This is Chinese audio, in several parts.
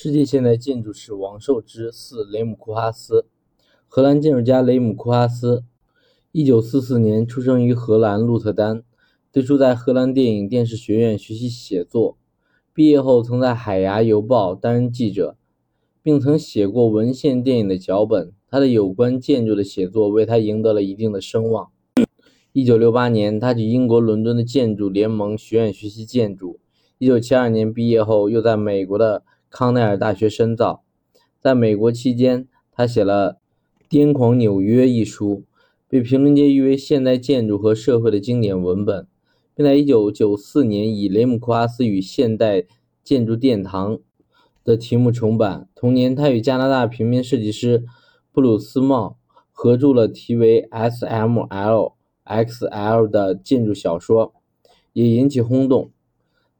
世界现代建筑史王受之四雷姆库哈斯，荷兰建筑家雷姆库哈斯，一九四四年出生于荷兰鹿特丹，最初在荷兰电影电视学院学习写作，毕业后曾在《海牙邮报》担任记者，并曾写过文献电影的脚本。他的有关建筑的写作为他赢得了一定的声望。一九六八年，他去英国伦敦的建筑联盟学院学习建筑。一九七二年毕业后，又在美国的。康奈尔大学深造，在美国期间，他写了《癫狂纽约》一书，被评论界誉为现代建筑和社会的经典文本，并在1994年以雷姆库阿斯与现代建筑殿堂的题目重版。同年，他与加拿大平面设计师布鲁斯茂合著了题为《S.M.L.X.L》的建筑小说，也引起轰动。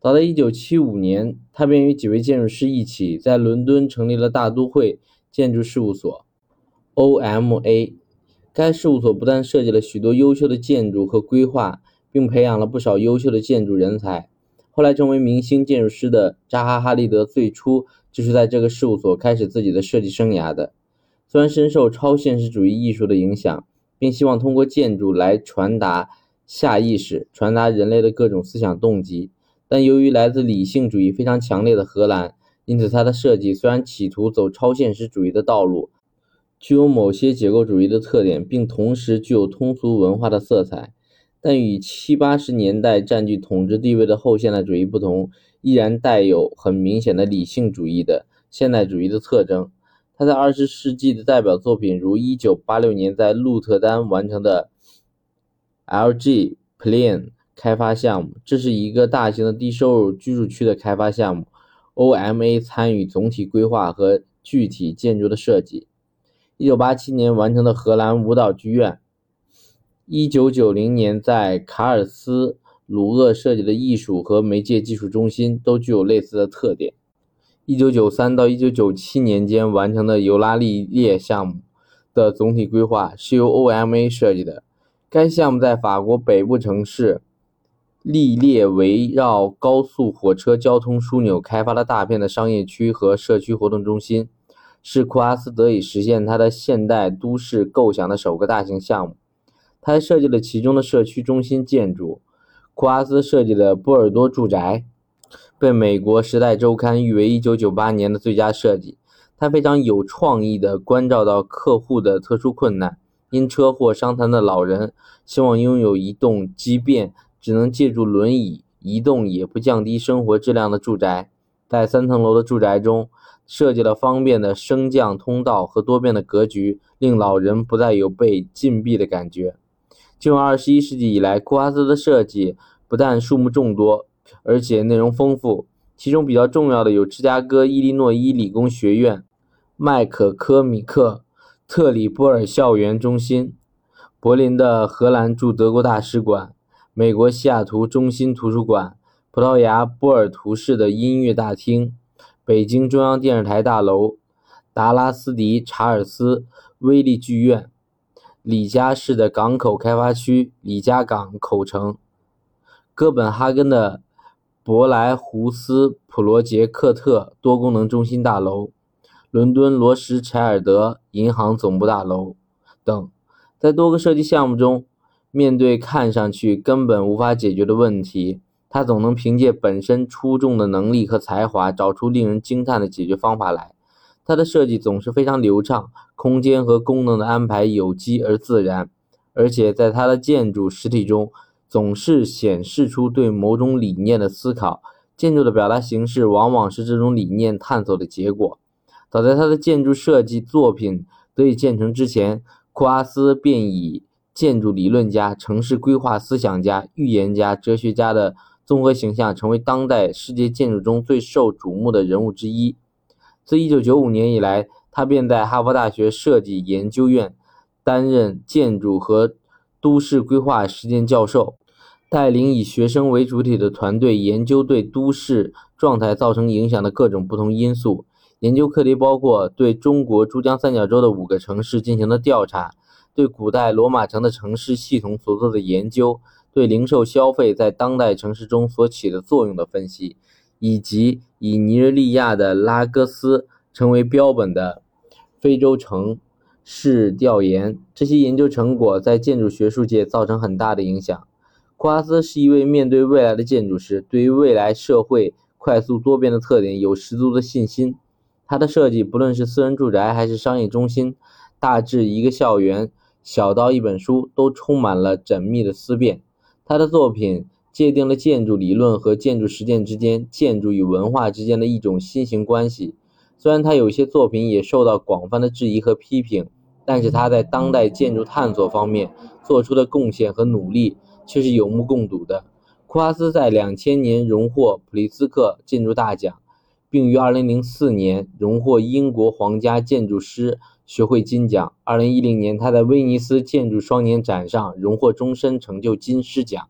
早在1975年，他便与几位建筑师一起在伦敦成立了大都会建筑事务所 （OMA）。该事务所不但设计了许多优秀的建筑和规划，并培养了不少优秀的建筑人才。后来成为明星建筑师的扎哈·哈利德，最初就是在这个事务所开始自己的设计生涯的。虽然深受超现实主义艺术的影响，并希望通过建筑来传达下意识、传达人类的各种思想动机。但由于来自理性主义非常强烈的荷兰，因此它的设计虽然企图走超现实主义的道路，具有某些结构主义的特点，并同时具有通俗文化的色彩，但与七八十年代占据统治地位的后现代主义不同，依然带有很明显的理性主义的现代主义的特征。他在二十世纪的代表作品如1986年在鹿特丹完成的 LG Plan。开发项目，这是一个大型的低收入居住区的开发项目。OMA 参与总体规划和具体建筑的设计。1987年完成的荷兰舞蹈剧院。1990年在卡尔斯鲁厄设计的艺术和媒介技术中心都具有类似的特点。1993到1997年间完成的尤拉利列项目的总体规划是由 OMA 设计的。该项目在法国北部城市。历列围绕高速火车交通枢纽开发了大片的商业区和社区活动中心，是库阿斯得以实现他的现代都市构想的首个大型项目。他还设计了其中的社区中心建筑。库阿斯设计的波尔多住宅被美国《时代周刊》誉为1998年的最佳设计。他非常有创意地关照到客户的特殊困难：因车祸伤残的老人希望拥有一栋机便。只能借助轮椅移动也不降低生活质量的住宅，在三层楼的住宅中设计了方便的升降通道和多变的格局，令老人不再有被禁闭的感觉。进入二十一世纪以来，库哈斯的设计不但数目众多，而且内容丰富。其中比较重要的有芝加哥伊利诺伊理工学院、麦可科米克特里波尔校园中心、柏林的荷兰驻德国大使馆。美国西雅图中心图书馆、葡萄牙波尔图市的音乐大厅、北京中央电视台大楼、达拉斯迪查尔斯威利剧院、李家市的港口开发区李家港口城、哥本哈根的博莱胡斯普罗杰克特多功能中心大楼、伦敦罗什柴尔德银行总部大楼等，在多个设计项目中。面对看上去根本无法解决的问题，他总能凭借本身出众的能力和才华，找出令人惊叹的解决方法来。他的设计总是非常流畅，空间和功能的安排有机而自然，而且在他的建筑实体中总是显示出对某种理念的思考。建筑的表达形式往往是这种理念探索的结果。早在他的建筑设计作品得以建成之前，库阿斯便以。建筑理论家、城市规划思想家、预言家、哲学家的综合形象，成为当代世界建筑中最受瞩目的人物之一。自1995年以来，他便在哈佛大学设计研究院担任建筑和都市规划实践教授，带领以学生为主体的团队研究对都市状态造成影响的各种不同因素。研究课题包括对中国珠江三角洲的五个城市进行的调查。对古代罗马城的城市系统所做的研究，对零售消费在当代城市中所起的作用的分析，以及以尼日利亚的拉各斯成为标本的非洲城市调研，这些研究成果在建筑学术界造成很大的影响。库哈斯是一位面对未来的建筑师，对于未来社会快速多变的特点有十足的信心。他的设计，不论是私人住宅还是商业中心，大至一个校园，小到一本书，都充满了缜密的思辨。他的作品界定了建筑理论和建筑实践之间、建筑与文化之间的一种新型关系。虽然他有些作品也受到广泛的质疑和批评，但是他在当代建筑探索方面做出的贡献和努力却是有目共睹的。库哈斯在两千年荣获普利兹克建筑大奖。并于2004年荣获英国皇家建筑师学会金奖。2010年，他在威尼斯建筑双年展上荣获终身成就金狮奖。